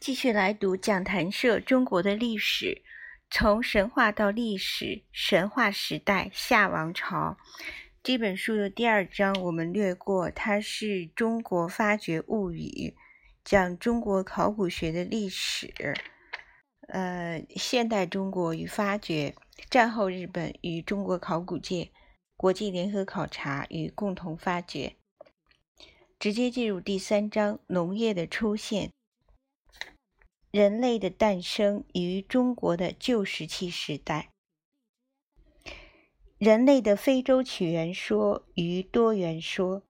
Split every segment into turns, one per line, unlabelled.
继续来读讲坛社中国的历史，从神话到历史，神话时代夏王朝。这本书的第二章我们略过，它是中国发掘物语，讲中国考古学的历史。呃，现代中国与发掘，战后日本与中国考古界，国际联合考察与共同发掘。直接进入第三章：农业的出现。人类的诞生于中国的旧石器时代。人类的非洲起源说与多元说。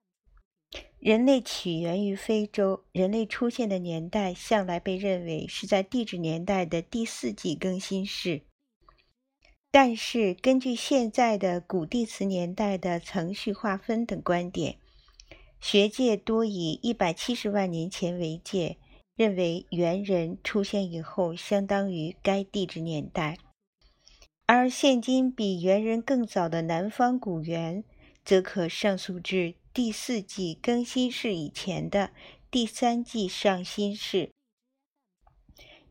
人类起源于非洲，人类出现的年代向来被认为是在地质年代的第四纪更新世。但是，根据现在的古地磁年代的程序划分等观点，学界多以一百七十万年前为界。认为猿人出现以后，相当于该地质年代；而现今比猿人更早的南方古猿，则可上溯至第四纪更新世以前的第三纪上新世。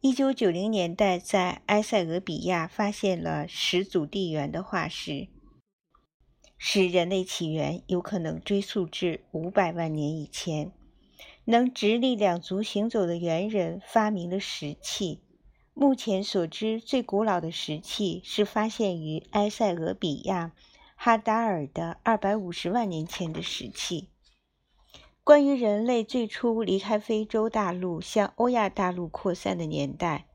一九九零年代，在埃塞俄比亚发现了始祖地猿的化石，使人类起源有可能追溯至五百万年以前。能直立两足行走的猿人发明了石器。目前所知最古老的石器是发现于埃塞俄比亚哈达尔的二百五十万年前的石器。关于人类最初离开非洲大陆向欧亚大陆扩散的年代，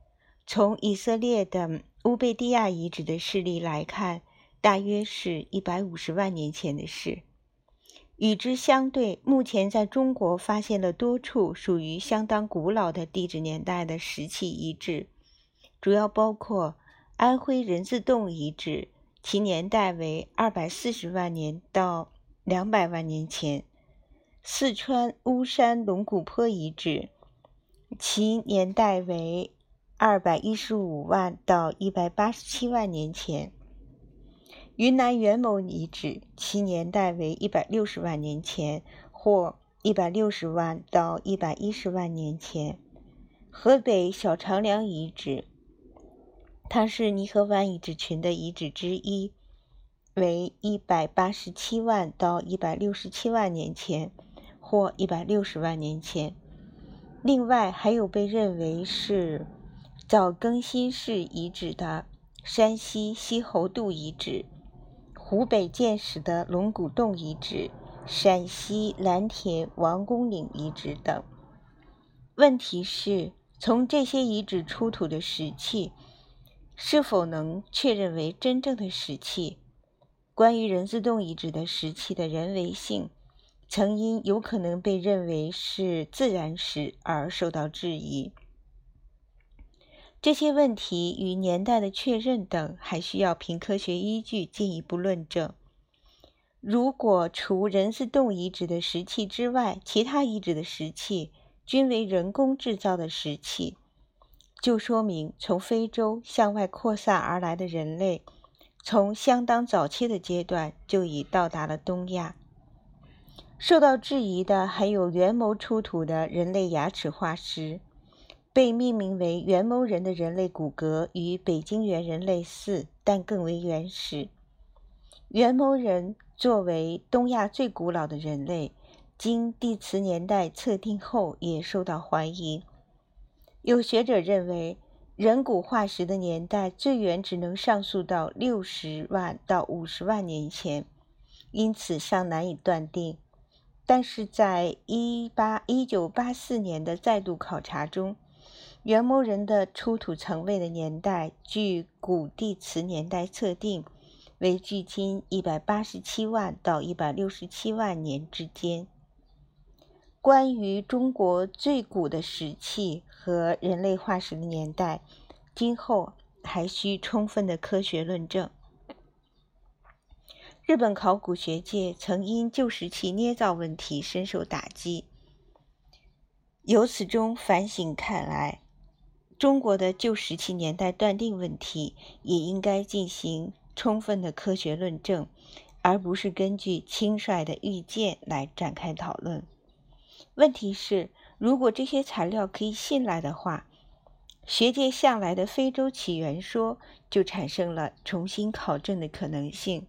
从以色列的乌贝蒂亚遗址的势力来看，大约是一百五十万年前的事。与之相对，目前在中国发现了多处属于相当古老的地质年代的石器遗址，主要包括安徽人字洞遗址，其年代为二百四十万年到两百万年前；四川巫山龙骨坡遗址，其年代为二百一十五万到一百八十七万年前。云南元谋遗址，其年代为一百六十万年前或一百六十万到一百一十万年前。河北小长梁遗址，它是泥河湾遗址群的遗址之一，为一百八十七万到一百六十七万年前或一百六十万年前。另外，还有被认为是早更新世遗址的山西西侯渡遗址。湖北建始的龙骨洞遗址、陕西蓝田王公岭遗址等。问题是，从这些遗址出土的石器是否能确认为真正的石器？关于人字洞遗址的石器的人为性，曾因有可能被认为是自然石而受到质疑。这些问题与年代的确认等，还需要凭科学依据进一步论证。如果除人字洞遗址的石器之外，其他遗址的石器均为人工制造的石器，就说明从非洲向外扩散而来的人类，从相当早期的阶段就已到达了东亚。受到质疑的还有元谋出土的人类牙齿化石。被命名为元谋人的人类骨骼与北京猿人类似，但更为原始。元谋人作为东亚最古老的人类，经地磁年代测定后也受到怀疑。有学者认为，人骨化石的年代最远只能上溯到六十万到五十万年前，因此尚难以断定。但是在一八一九八四年的再度考察中，元谋人的出土层位的年代，据古地磁年代测定为距今一百八十七万到一百六十七万年之间。关于中国最古的石器和人类化石的年代，今后还需充分的科学论证。日本考古学界曾因旧石器捏造问题深受打击，由此中反省看来。中国的旧石器年代断定问题也应该进行充分的科学论证，而不是根据轻率的预见来展开讨论。问题是，如果这些材料可以信赖的话，学界向来的非洲起源说就产生了重新考证的可能性。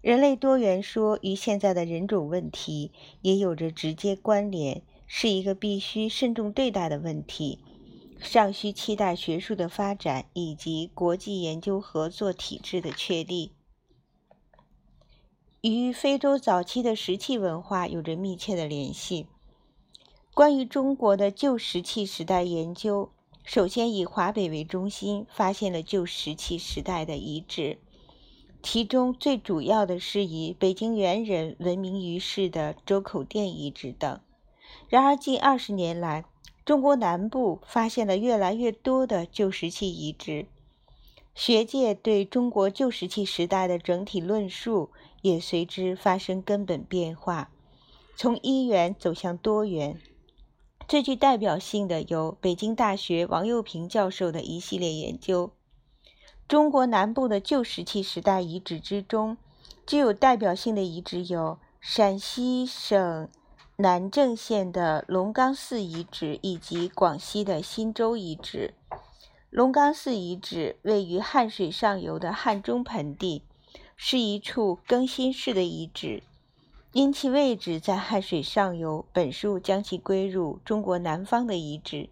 人类多元说与现在的人种问题也有着直接关联，是一个必须慎重对待的问题，尚需期待学术的发展以及国际研究合作体制的确立。与非洲早期的石器文化有着密切的联系。关于中国的旧石器时代研究，首先以华北为中心，发现了旧石器时代的遗址。其中最主要的是以北京猿人闻名于世的周口店遗址等。然而，近二十年来，中国南部发现了越来越多的旧石器遗址，学界对中国旧石器时代的整体论述也随之发生根本变化，从一元走向多元。最具代表性的有北京大学王佑平教授的一系列研究。中国南部的旧石器时代遗址之中，具有代表性的遗址有陕西省南郑县的龙冈寺遗址以及广西的忻州遗址。龙冈寺遗址位于汉水上游的汉中盆地，是一处更新式的遗址，因其位置在汉水上游，本书将其归入中国南方的遗址。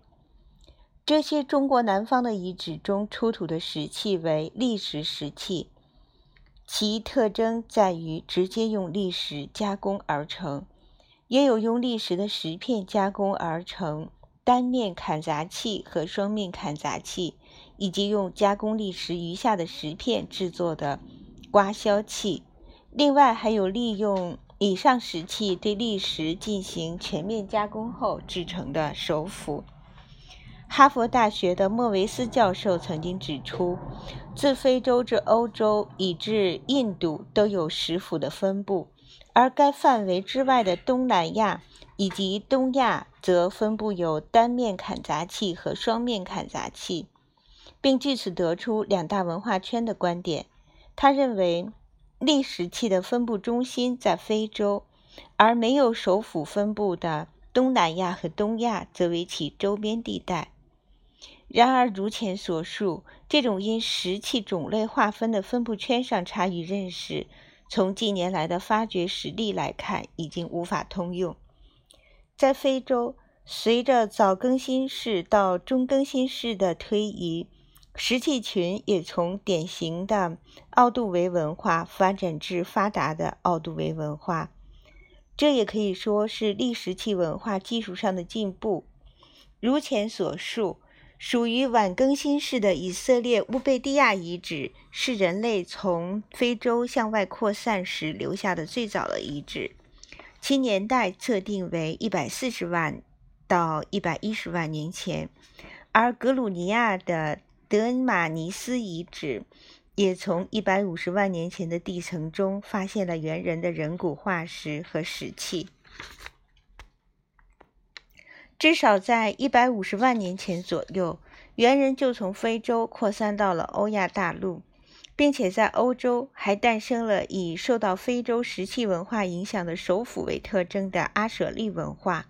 这些中国南方的遗址中出土的石器为砾石石器，其特征在于直接用砾石加工而成，也有用砾石的石片加工而成单面砍砸器和双面砍砸器，以及用加工砾石余下的石片制作的刮削器。另外，还有利用以上石器对砾石进行全面加工后制成的手斧。哈佛大学的莫维斯教授曾经指出，自非洲至欧洲以至印度都有石斧的分布，而该范围之外的东南亚以及东亚则分布有单面砍砸器和双面砍砸器，并据此得出两大文化圈的观点。他认为，砾石器的分布中心在非洲，而没有首府分布的东南亚和东亚则为其周边地带。然而，如前所述，这种因石器种类划分的分布圈上差异认识，从近年来的发掘实例来看，已经无法通用。在非洲，随着早更新世到中更新世的推移，石器群也从典型的奥杜维文化发展至发达的奥杜维文化，这也可以说是砾石器文化技术上的进步。如前所述。属于晚更新世的以色列乌贝蒂亚遗址，是人类从非洲向外扩散时留下的最早的遗址，其年代测定为一百四十万到一百一十万年前。而格鲁尼亚的德恩马尼斯遗址，也从一百五十万年前的地层中发现了猿人的人骨化石和石器。至少在一百五十万年前左右，猿人就从非洲扩散到了欧亚大陆，并且在欧洲还诞生了以受到非洲石器文化影响的首府为特征的阿舍利文化。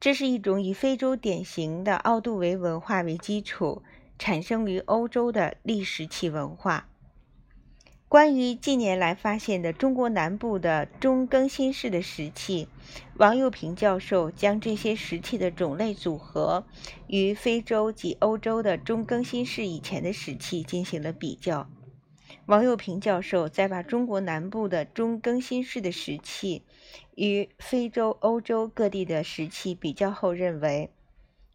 这是一种以非洲典型的奥杜维文化为基础，产生于欧洲的砾石器文化。关于近年来发现的中国南部的中更新世的石器，王佑平教授将这些石器的种类组合与非洲及欧洲的中更新世以前的石器进行了比较。王佑平教授再把中国南部的中更新世的石器与非洲、欧洲各地的石器比较后，认为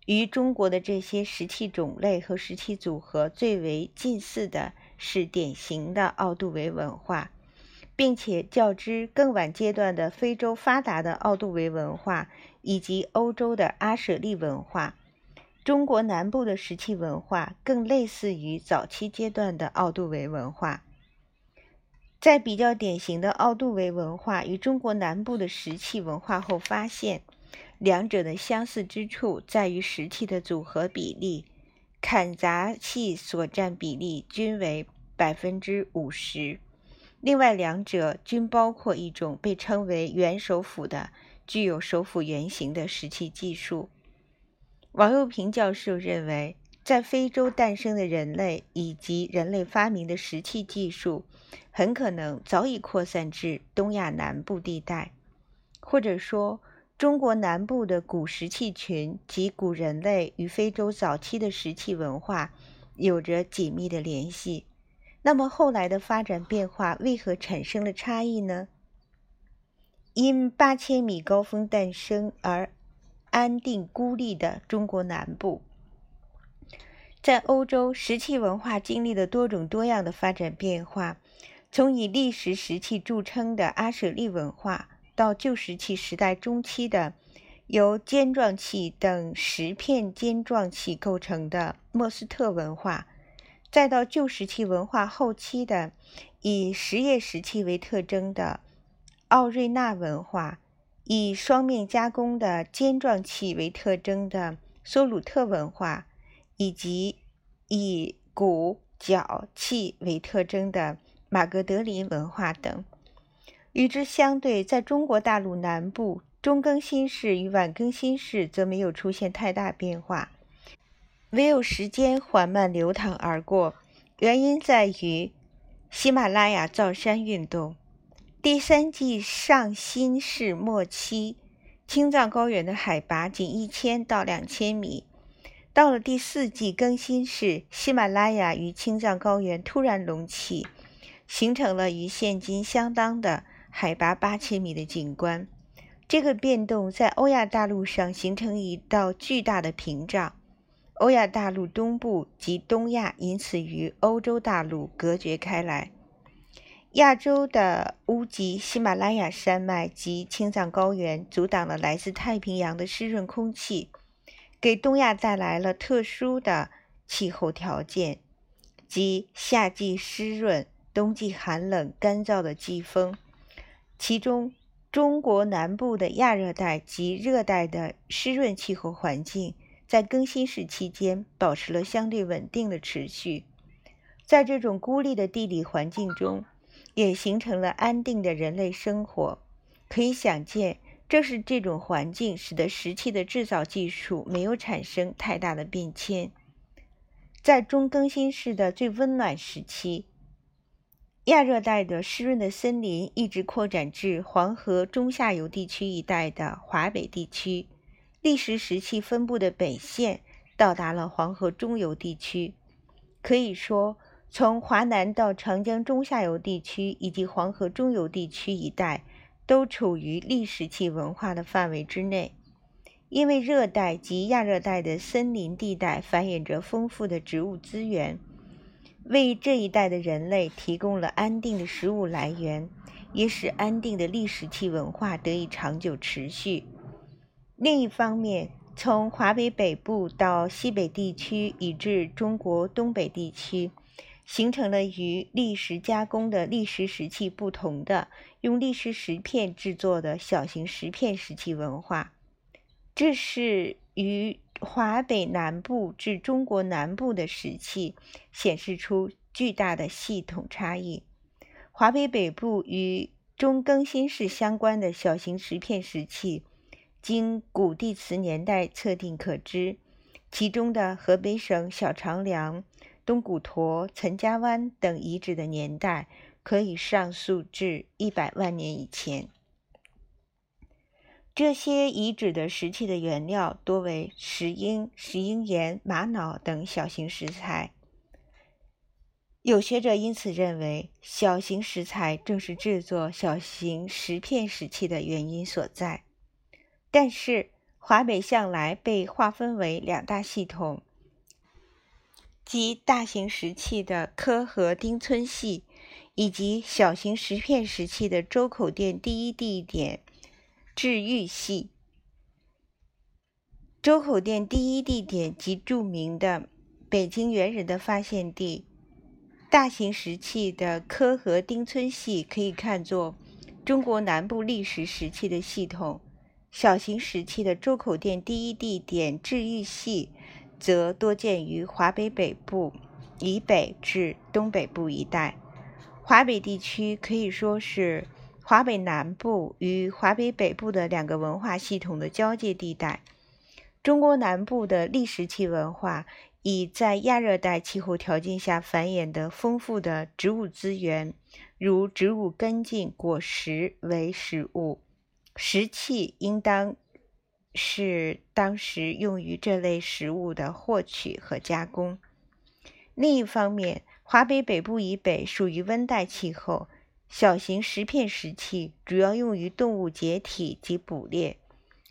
与中国的这些石器种类和石器组合最为近似的。是典型的奥杜维文化，并且较之更晚阶段的非洲发达的奥杜维文化以及欧洲的阿舍利文化，中国南部的石器文化更类似于早期阶段的奥杜维文化。在比较典型的奥杜维文化与中国南部的石器文化后，发现两者的相似之处在于石器的组合比例。砍砸器所占比例均为百分之五十，另外两者均包括一种被称为圆首斧的、具有首斧原型的石器技术。王佑平教授认为，在非洲诞生的人类以及人类发明的石器技术，很可能早已扩散至东亚南部地带，或者说，中国南部的古石器群及古人类与非洲早期的石器文化有着紧密的联系。那么，后来的发展变化为何产生了差异呢？因八千米高峰诞生而安定孤立的中国南部。在欧洲，石器文化经历了多种多样的发展变化，从以砾石石器著称的阿舍利文化，到旧石器时代中期的由尖状器等石片尖状器构成的莫斯特文化，再到旧石器文化后期的以实叶石器为特征的奥瑞纳文化，以双面加工的尖状器为特征的梭鲁特文化。以及以骨角器为特征的马格德林文化等。与之相对，在中国大陆南部，中更新世与晚更新世则没有出现太大变化，唯有时间缓慢流淌而过。原因在于喜马拉雅造山运动。第三纪上新世末期，青藏高原的海拔仅一千到两千米。到了第四纪更新世，喜马拉雅与青藏高原突然隆起，形成了与现今相当的海拔八千米的景观。这个变动在欧亚大陆上形成一道巨大的屏障，欧亚大陆东部及东亚因此与欧洲大陆隔绝开来。亚洲的乌吉、喜马拉雅山脉及青藏高原阻挡了来自太平洋的湿润空气。给东亚带来了特殊的气候条件，即夏季湿润、冬季寒冷干燥的季风。其中，中国南部的亚热带及热带的湿润气候环境，在更新世期间保持了相对稳定的持续。在这种孤立的地理环境中，也形成了安定的人类生活。可以想见。正是这种环境，使得石器的制造技术没有产生太大的变迁。在中更新世的最温暖时期，亚热带的湿润的森林一直扩展至黄河中下游地区一带的华北地区，砾石石器分布的北线到达了黄河中游地区。可以说，从华南到长江中下游地区以及黄河中游地区一带。都处于砾石器文化的范围之内，因为热带及亚热带的森林地带繁衍着丰富的植物资源，为这一带的人类提供了安定的食物来源，也使安定的砾石器文化得以长久持续。另一方面，从华北北部到西北地区，以至中国东北地区。形成了与砾石加工的砾石石器不同的用砾石石片制作的小型石片石器文化，这是与华北南部至中国南部的石器显示出巨大的系统差异。华北北部与中更新世相关的小型石片石器，经古地磁年代测定可知，其中的河北省小长梁。东古坨、岑家湾等遗址的年代可以上溯至一百万年以前。这些遗址的石器的原料多为石英、石英岩、玛瑙等小型石材。有学者因此认为，小型石材正是制作小型石片石器的原因所在。但是，华北向来被划分为两大系统。即大型石器的科和丁村系，以及小型石片石器的周口店第一地点治愈系。周口店第一地点即著名的北京猿人的发现地。大型石器的科和丁村系可以看作中国南部历史时期的系统，小型时期的周口店第一地点治愈系。则多见于华北北部以北至东北部一带。华北地区可以说是华北南部与华北北部的两个文化系统的交界地带。中国南部的砾石器文化以在亚热带气候条件下繁衍的丰富的植物资源，如植物根茎、果实为食物。石器应当是当时用于这类食物的获取和加工。另一方面，华北北部以北属于温带气候，小型石片石器主要用于动物解体及捕猎。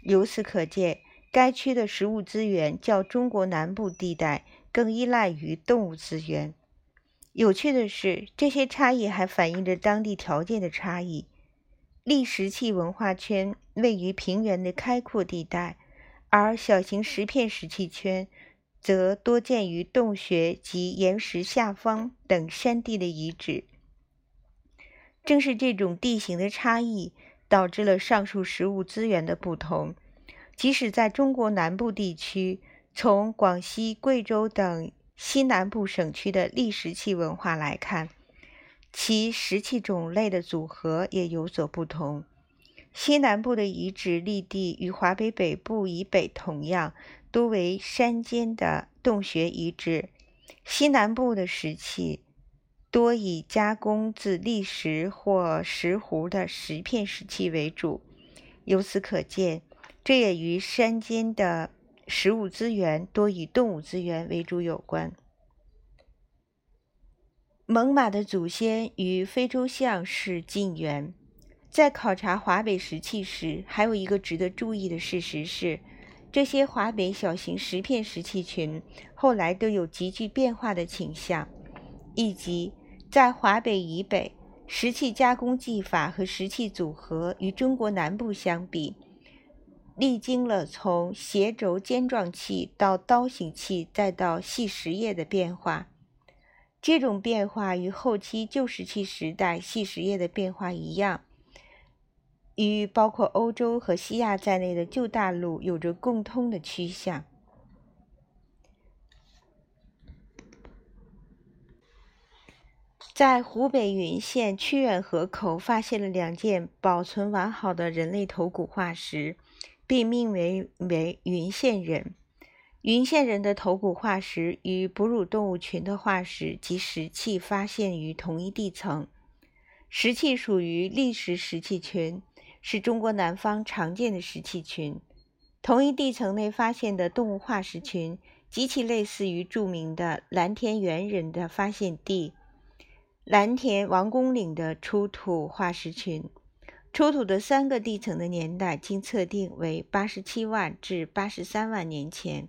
由此可见，该区的食物资源较中国南部地带更依赖于动物资源。有趣的是，这些差异还反映着当地条件的差异。砾石器文化圈位于平原的开阔地带，而小型石片石器圈则多见于洞穴及岩石下方等山地的遗址。正是这种地形的差异。导致了上述食物资源的不同。即使在中国南部地区，从广西、贵州等西南部省区的砾石器文化来看，其石器种类的组合也有所不同。西南部的遗址立地与华北北部以北同样，多为山间的洞穴遗址。西南部的石器。多以加工自砾石或石斛的石片石器为主，由此可见，这也与山间的食物资源多以动物资源为主有关。猛犸的祖先与非洲象是近缘。在考察华北石器时，还有一个值得注意的事实是，这些华北小型石片石器群后来都有急剧变化的倾向，以及。在华北以北，石器加工技法和石器组合与中国南部相比，历经了从斜轴尖状器到刀形器再到细石叶的变化。这种变化与后期旧石器时代细石叶的变化一样，与包括欧洲和西亚在内的旧大陆有着共通的趋向。在湖北云县曲远河口发现了两件保存完好的人类头骨化石，并命名为云县人。云县人的头骨化石与哺乳动物群的化石及石器发现于同一地层。石器属于砾石石器群，是中国南方常见的石器群。同一地层内发现的动物化石群极其类似于著名的蓝田猿人的发现地。蓝田王公岭的出土化石群，出土的三个地层的年代经测定为八十七万至八十三万年前。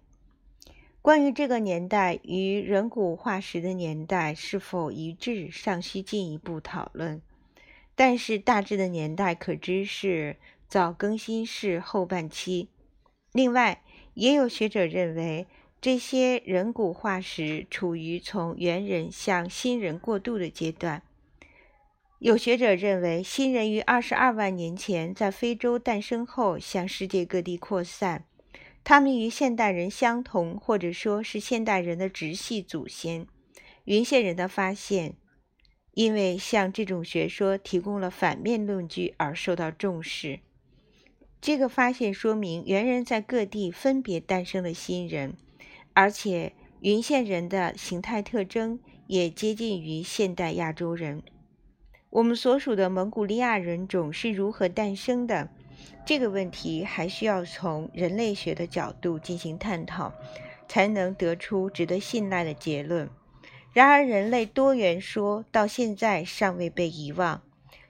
关于这个年代与人骨化石的年代是否一致，尚需进一步讨论。但是大致的年代可知是早更新世后半期。另外，也有学者认为。这些人骨化石处于从猿人向新人过渡的阶段。有学者认为，新人于二十二万年前在非洲诞生后，向世界各地扩散。他们与现代人相同，或者说是现代人的直系祖先。云县人的发现，因为向这种学说提供了反面论据而受到重视。这个发现说明，猿人在各地分别诞生了新人。而且，云县人的形态特征也接近于现代亚洲人。我们所属的蒙古利亚人种是如何诞生的？这个问题还需要从人类学的角度进行探讨，才能得出值得信赖的结论。然而，人类多元说到现在尚未被遗忘，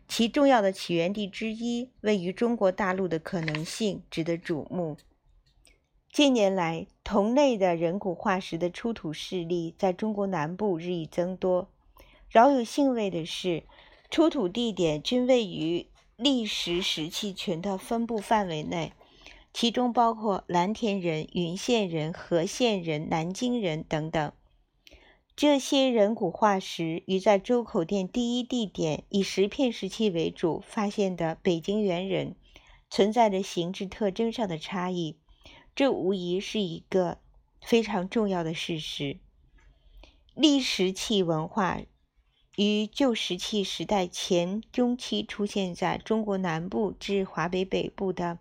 其重要的起源地之一位于中国大陆的可能性值得瞩目。近年来，同类的人骨化石的出土事例在中国南部日益增多。饶有兴味的是，出土地点均位于砾石石器群的分布范围内，其中包括蓝田人、云县人、和县人、南京人等等。这些人骨化石与在周口店第一地点以石片石器为主发现的北京猿人存在着形制特征上的差异。这无疑是一个非常重要的事实。砾石器文化于旧石器时代前中期出现在中国南部至华北北部的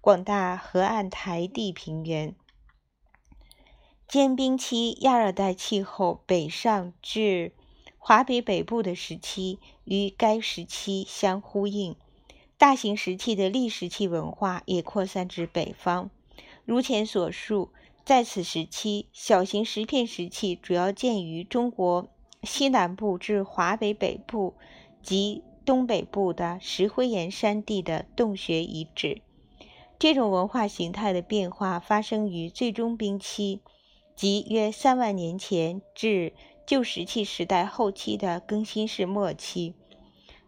广大河岸台地平原。间冰期亚热带气候北上至华北北部的时期与该时期相呼应。大型石器的历石器文化也扩散至北方。如前所述，在此时期，小型石片石器主要见于中国西南部至华北北部及东北部的石灰岩山地的洞穴遗址。这种文化形态的变化发生于最终冰期。即约三万年前至旧石器时代后期的更新世末期，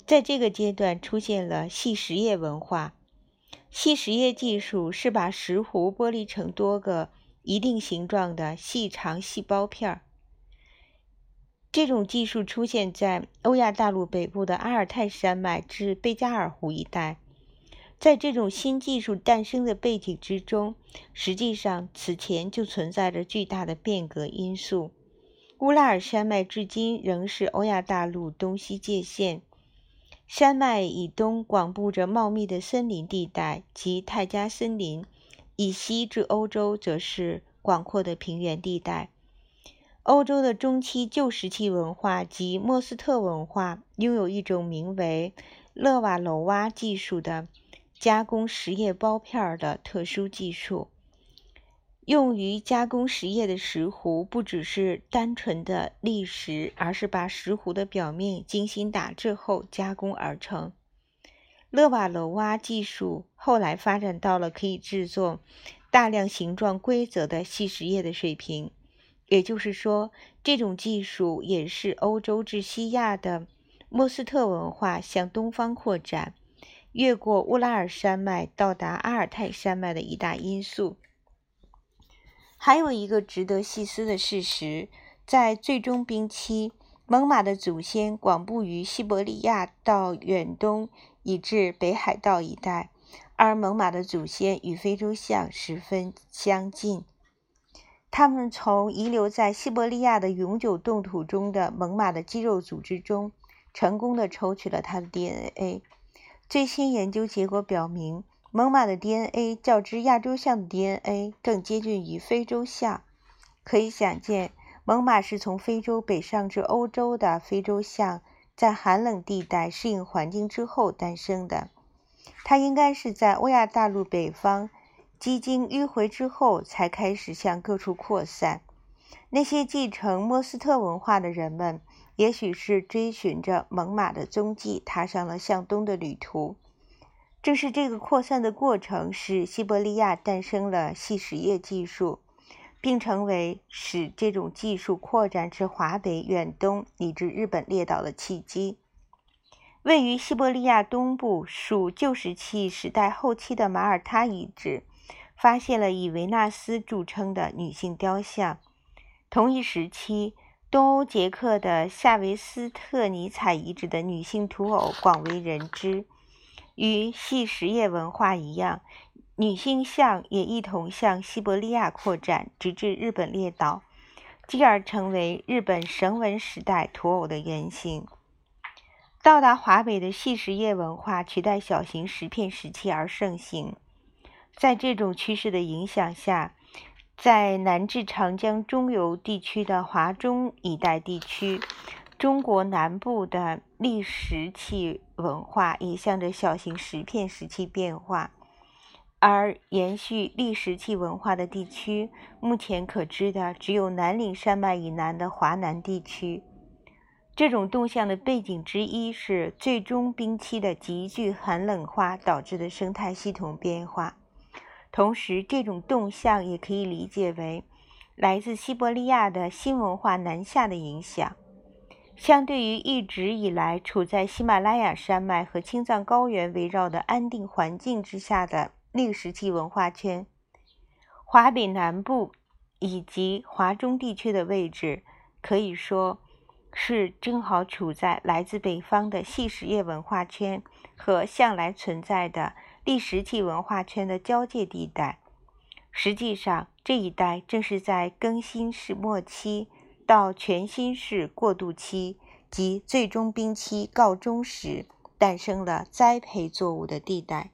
在这个阶段出现了细石叶文化。细石叶技术是把石斛剥离成多个一定形状的细长细胞片儿。这种技术出现在欧亚大陆北部的阿尔泰山脉至贝加尔湖一带。在这种新技术诞生的背景之中，实际上此前就存在着巨大的变革因素。乌拉尔山脉至今仍是欧亚大陆东西界限。山脉以东广布着茂密的森林地带及泰加森林，以西至欧洲则是广阔的平原地带。欧洲的中期旧石器文化及莫斯特文化拥有一种名为勒瓦楼瓦技术的。加工石叶包片的特殊技术，用于加工石叶的石斛不只是单纯的砾石，而是把石斛的表面精心打制后加工而成。勒瓦楼挖技术后来发展到了可以制作大量形状规则的细石叶的水平，也就是说，这种技术也是欧洲至西亚的莫斯特文化向东方扩展。越过乌拉尔山脉到达阿尔泰山脉的一大因素，还有一个值得细思的事实：在最终冰期，猛犸的祖先广布于西伯利亚到远东以至北海道一带，而猛犸的祖先与非洲象十分相近。他们从遗留在西伯利亚的永久冻土中的猛犸的肌肉组织中，成功的抽取了它的 DNA。最新研究结果表明，猛犸的 DNA 较之亚洲象的 DNA 更接近于非洲象。可以想见，猛犸是从非洲北上至欧洲的非洲象，在寒冷地带适应环境之后诞生的。它应该是在欧亚大陆北方基金迂回之后，才开始向各处扩散。那些继承莫斯特文化的人们。也许是追寻着猛犸的踪迹，踏上了向东的旅途。正是这个扩散的过程，使西伯利亚诞生了细石叶技术，并成为使这种技术扩展至华北、远东以至日本列岛的契机。位于西伯利亚东部、属旧石器时代后期的马耳他遗址，发现了以维纳斯著称的女性雕像。同一时期。东欧捷克的夏维斯特尼采遗址的女性土偶广为人知。与细石叶文化一样，女性像也一同向西伯利亚扩展，直至日本列岛，继而成为日本绳文时代土偶的原型。到达华北的细石叶文化取代小型石片石器而盛行。在这种趋势的影响下，在南至长江中游地区的华中一带地区，中国南部的砾石器文化也向着小型石片石器变化。而延续砾石器文化的地区，目前可知的只有南岭山脉以南的华南地区。这种动向的背景之一是最终冰期的急剧寒冷化导致的生态系统变化。同时，这种动向也可以理解为来自西伯利亚的新文化南下的影响。相对于一直以来处在喜马拉雅山脉和青藏高原围绕的安定环境之下的砾石器文化圈，华北南部以及华中地区的位置，可以说是正好处在来自北方的细石叶文化圈和向来存在的。第石器文化圈的交界地带，实际上这一带正是在更新世末期到全新世过渡期及最终冰期告终时诞生了栽培作物的地带。